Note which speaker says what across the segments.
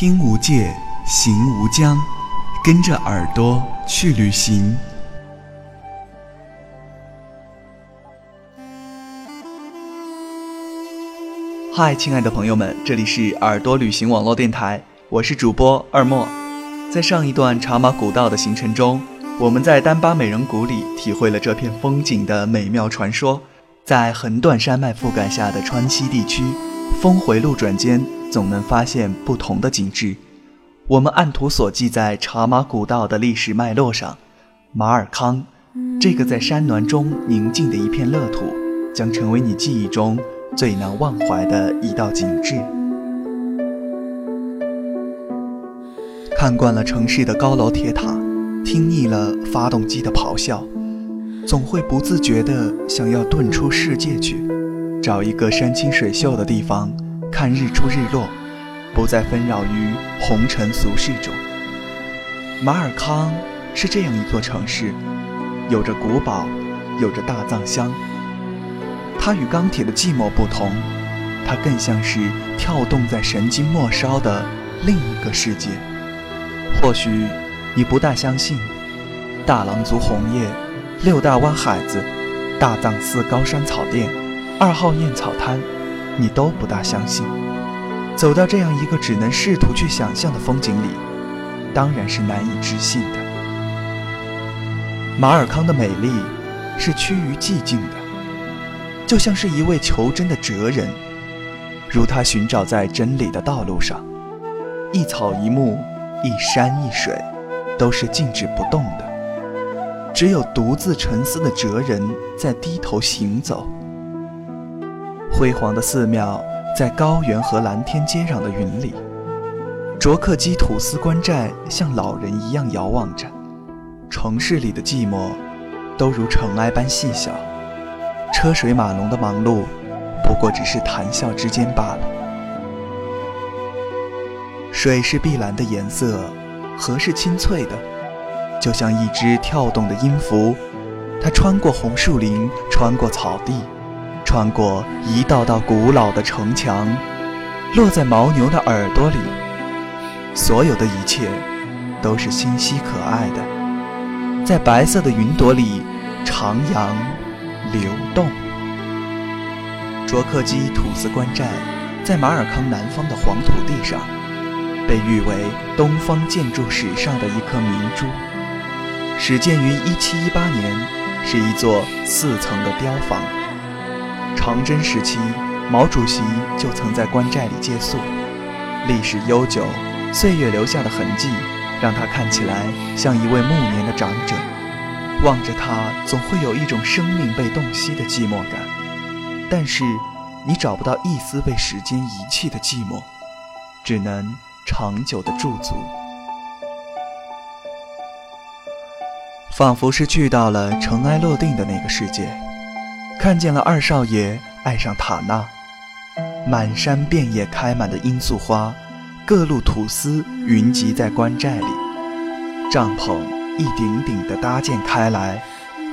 Speaker 1: 听无界，行无疆，跟着耳朵去旅行。嗨，亲爱的朋友们，这里是耳朵旅行网络电台，我是主播二莫。在上一段茶马古道的行程中，我们在丹巴美人谷里体会了这片风景的美妙传说。在横断山脉覆盖下的川西地区，峰回路转间总能发现不同的景致。我们按图索骥在茶马古道的历史脉络上，马尔康，这个在山峦中宁静的一片乐土，将成为你记忆中最难忘怀的一道景致。看惯了城市的高楼铁塔，听腻了发动机的咆哮。总会不自觉地想要遁出世界去，找一个山清水秀的地方看日出日落，不再纷扰于红尘俗世中。马尔康是这样一座城市，有着古堡，有着大藏乡。它与钢铁的寂寞不同，它更像是跳动在神经末梢的另一个世界。或许你不大相信，大郎族红叶。六大湾海子、大藏寺高山草甸、二号燕草滩，你都不大相信。走到这样一个只能试图去想象的风景里，当然是难以置信的。马尔康的美丽是趋于寂静的，就像是一位求真的哲人，如他寻找在真理的道路上，一草一木、一山一水，都是静止不动的。只有独自沉思的哲人在低头行走。辉煌的寺庙在高原和蓝天接壤的云里，卓克基土司官寨像老人一样遥望着。城市里的寂寞，都如尘埃般细小。车水马龙的忙碌，不过只是谈笑之间罢了。水是碧蓝的颜色，河是清脆的。就像一只跳动的音符，它穿过红树林，穿过草地，穿过一道道古老的城墙，落在牦牛的耳朵里。所有的一切都是清晰可爱的，在白色的云朵里徜徉流动。卓克基土司官寨在马尔康南方的黄土地上，被誉为东方建筑史上的一颗明珠。始建于1718年，是一座四层的碉房。长征时期，毛主席就曾在官寨里借宿。历史悠久，岁月留下的痕迹，让他看起来像一位暮年的长者。望着他，总会有一种生命被洞悉的寂寞感。但是，你找不到一丝被时间遗弃的寂寞，只能长久的驻足。仿佛是去到了尘埃落定的那个世界，看见了二少爷爱上塔娜，满山遍野开满的罂粟花，各路土司云集在官寨里，帐篷一顶顶的搭建开来，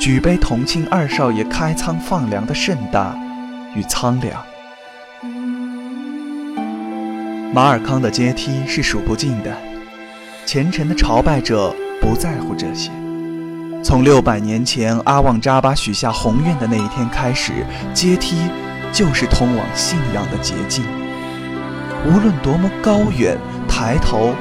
Speaker 1: 举杯同庆二少爷开仓放粮的盛大与苍凉。马尔康的阶梯是数不尽的，虔诚的朝拜者不在乎这些。从六百年前阿旺扎巴许下宏愿的那一天开始，阶梯就是通往信仰的捷径。无论多么高远，抬头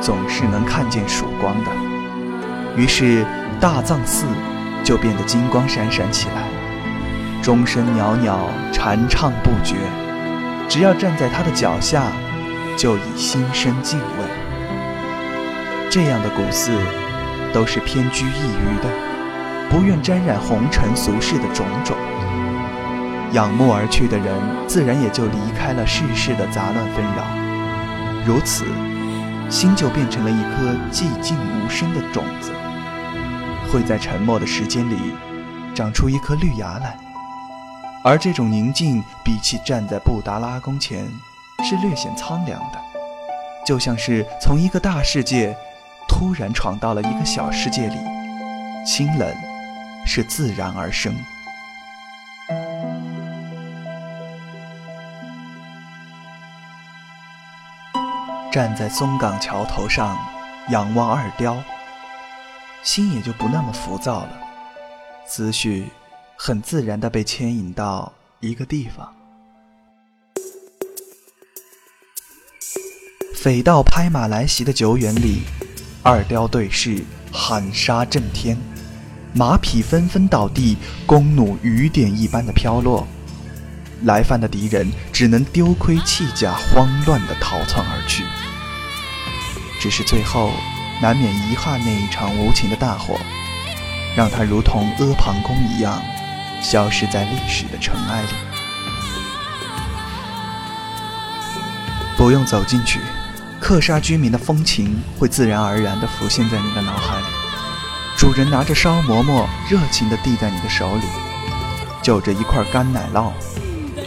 Speaker 1: 总是能看见曙光的。于是大藏寺就变得金光闪闪起来，钟声袅袅，禅唱不绝。只要站在他的脚下，就已心生敬畏。这样的古寺。都是偏居一隅的，不愿沾染红尘俗世的种种。仰慕而去的人，自然也就离开了世事的杂乱纷扰。如此，心就变成了一颗寂静无声的种子，会在沉默的时间里长出一颗绿芽来。而这种宁静，比起站在布达拉宫前，是略显苍凉的，就像是从一个大世界。突然闯到了一个小世界里，清冷是自然而生。站在松岗桥头上，仰望二雕，心也就不那么浮躁了，思绪很自然地被牵引到一个地方。匪盗拍马来袭的酒园里，二雕对视，喊杀震天，马匹纷纷倒地，弓弩雨点一般的飘落。来犯的敌人只能丢盔弃甲，慌乱地逃窜而去。只是最后，难免遗憾那一场无情的大火，让他如同阿房宫一样，消失在历史的尘埃里。不用走进去，克沙居民的风情会自然而然地浮现在你的脑海里。主人拿着烧馍馍，热情地递在你的手里，就着一块干奶酪。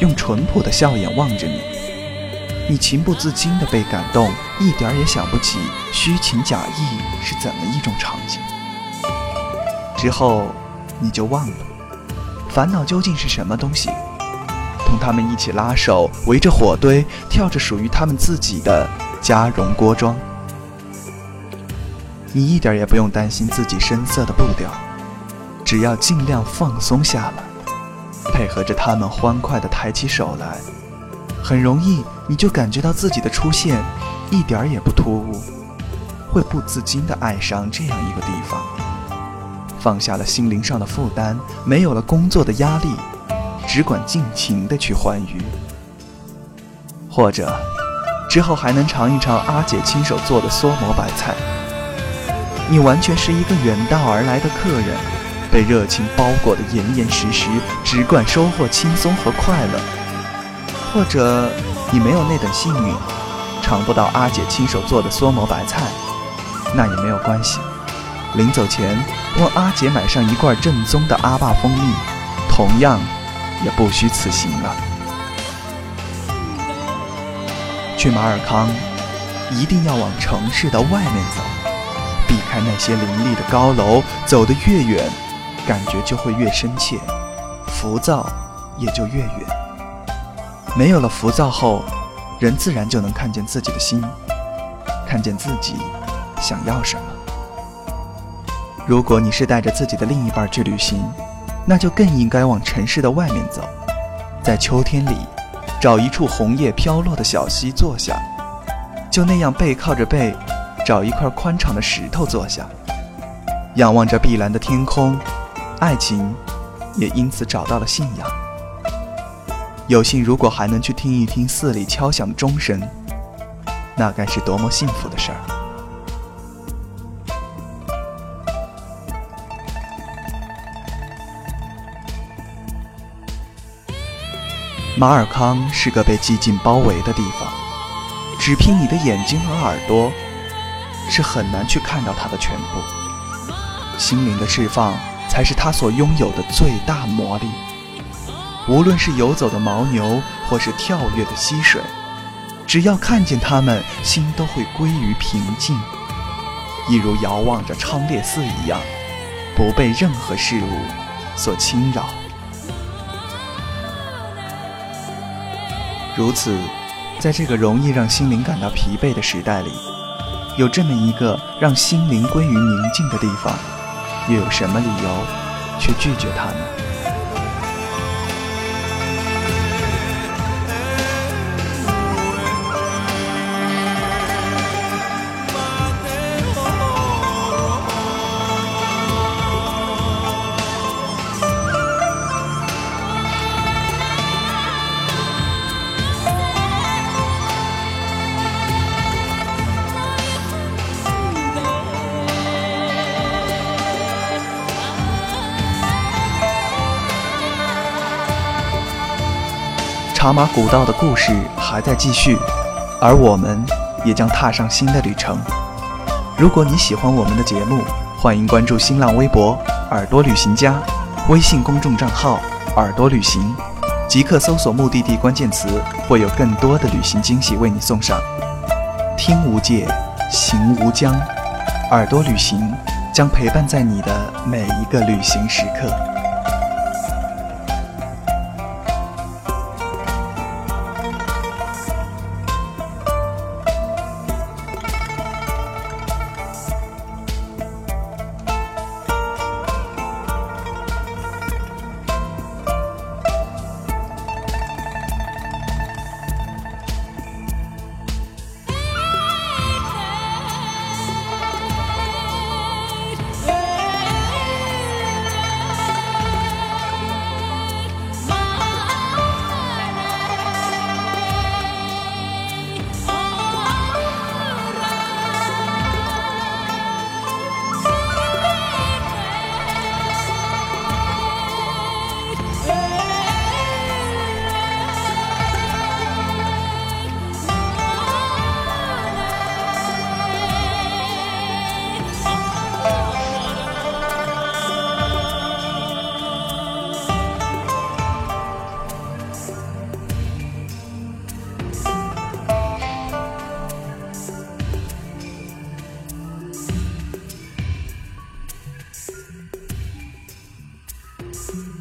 Speaker 1: 用淳朴的笑眼望着你，你情不自禁地被感动，一点也想不起虚情假意是怎么一种场景。之后，你就忘了烦恼究竟是什么东西，同他们一起拉手，围着火堆，跳着属于他们自己的加绒锅庄。你一点也不用担心自己深色的步调，只要尽量放松下来。配合着他们欢快地抬起手来，很容易你就感觉到自己的出现一点儿也不突兀，会不自禁地爱上这样一个地方，放下了心灵上的负担，没有了工作的压力，只管尽情地去欢愉。或者，之后还能尝一尝阿姐亲手做的梭馍白菜，你完全是一个远道而来的客人。被热情包裹得严严实实，只管收获轻松和快乐。或者你没有那等幸运，尝不到阿姐亲手做的梭馍白菜，那也没有关系。临走前问阿姐买上一罐正宗的阿坝蜂蜜，同样也不虚此行了。去马尔康，一定要往城市的外面走，避开那些林立的高楼，走得越远。感觉就会越深切，浮躁也就越远。没有了浮躁后，人自然就能看见自己的心，看见自己想要什么。如果你是带着自己的另一半去旅行，那就更应该往城市的外面走，在秋天里找一处红叶飘落的小溪坐下，就那样背靠着背，找一块宽敞的石头坐下，仰望着碧蓝的天空。爱情也因此找到了信仰。有幸如果还能去听一听寺里敲响的钟声，那该是多么幸福的事儿！马尔康是个被寂静包围的地方，只凭你的眼睛和耳朵，是很难去看到它的全部。心灵的释放。才是它所拥有的最大魔力。无论是游走的牦牛，或是跳跃的溪水，只要看见它们，心都会归于平静，一如遥望着昌烈寺一样，不被任何事物所侵扰。如此，在这个容易让心灵感到疲惫的时代里，有这么一个让心灵归于宁静的地方。又有什么理由去拒绝它呢？茶马古道的故事还在继续，而我们也将踏上新的旅程。如果你喜欢我们的节目，欢迎关注新浪微博“耳朵旅行家”，微信公众账号“耳朵旅行”，即刻搜索目的地关键词，会有更多的旅行惊喜为你送上。听无界，行无疆，耳朵旅行将陪伴在你的每一个旅行时刻。Peace.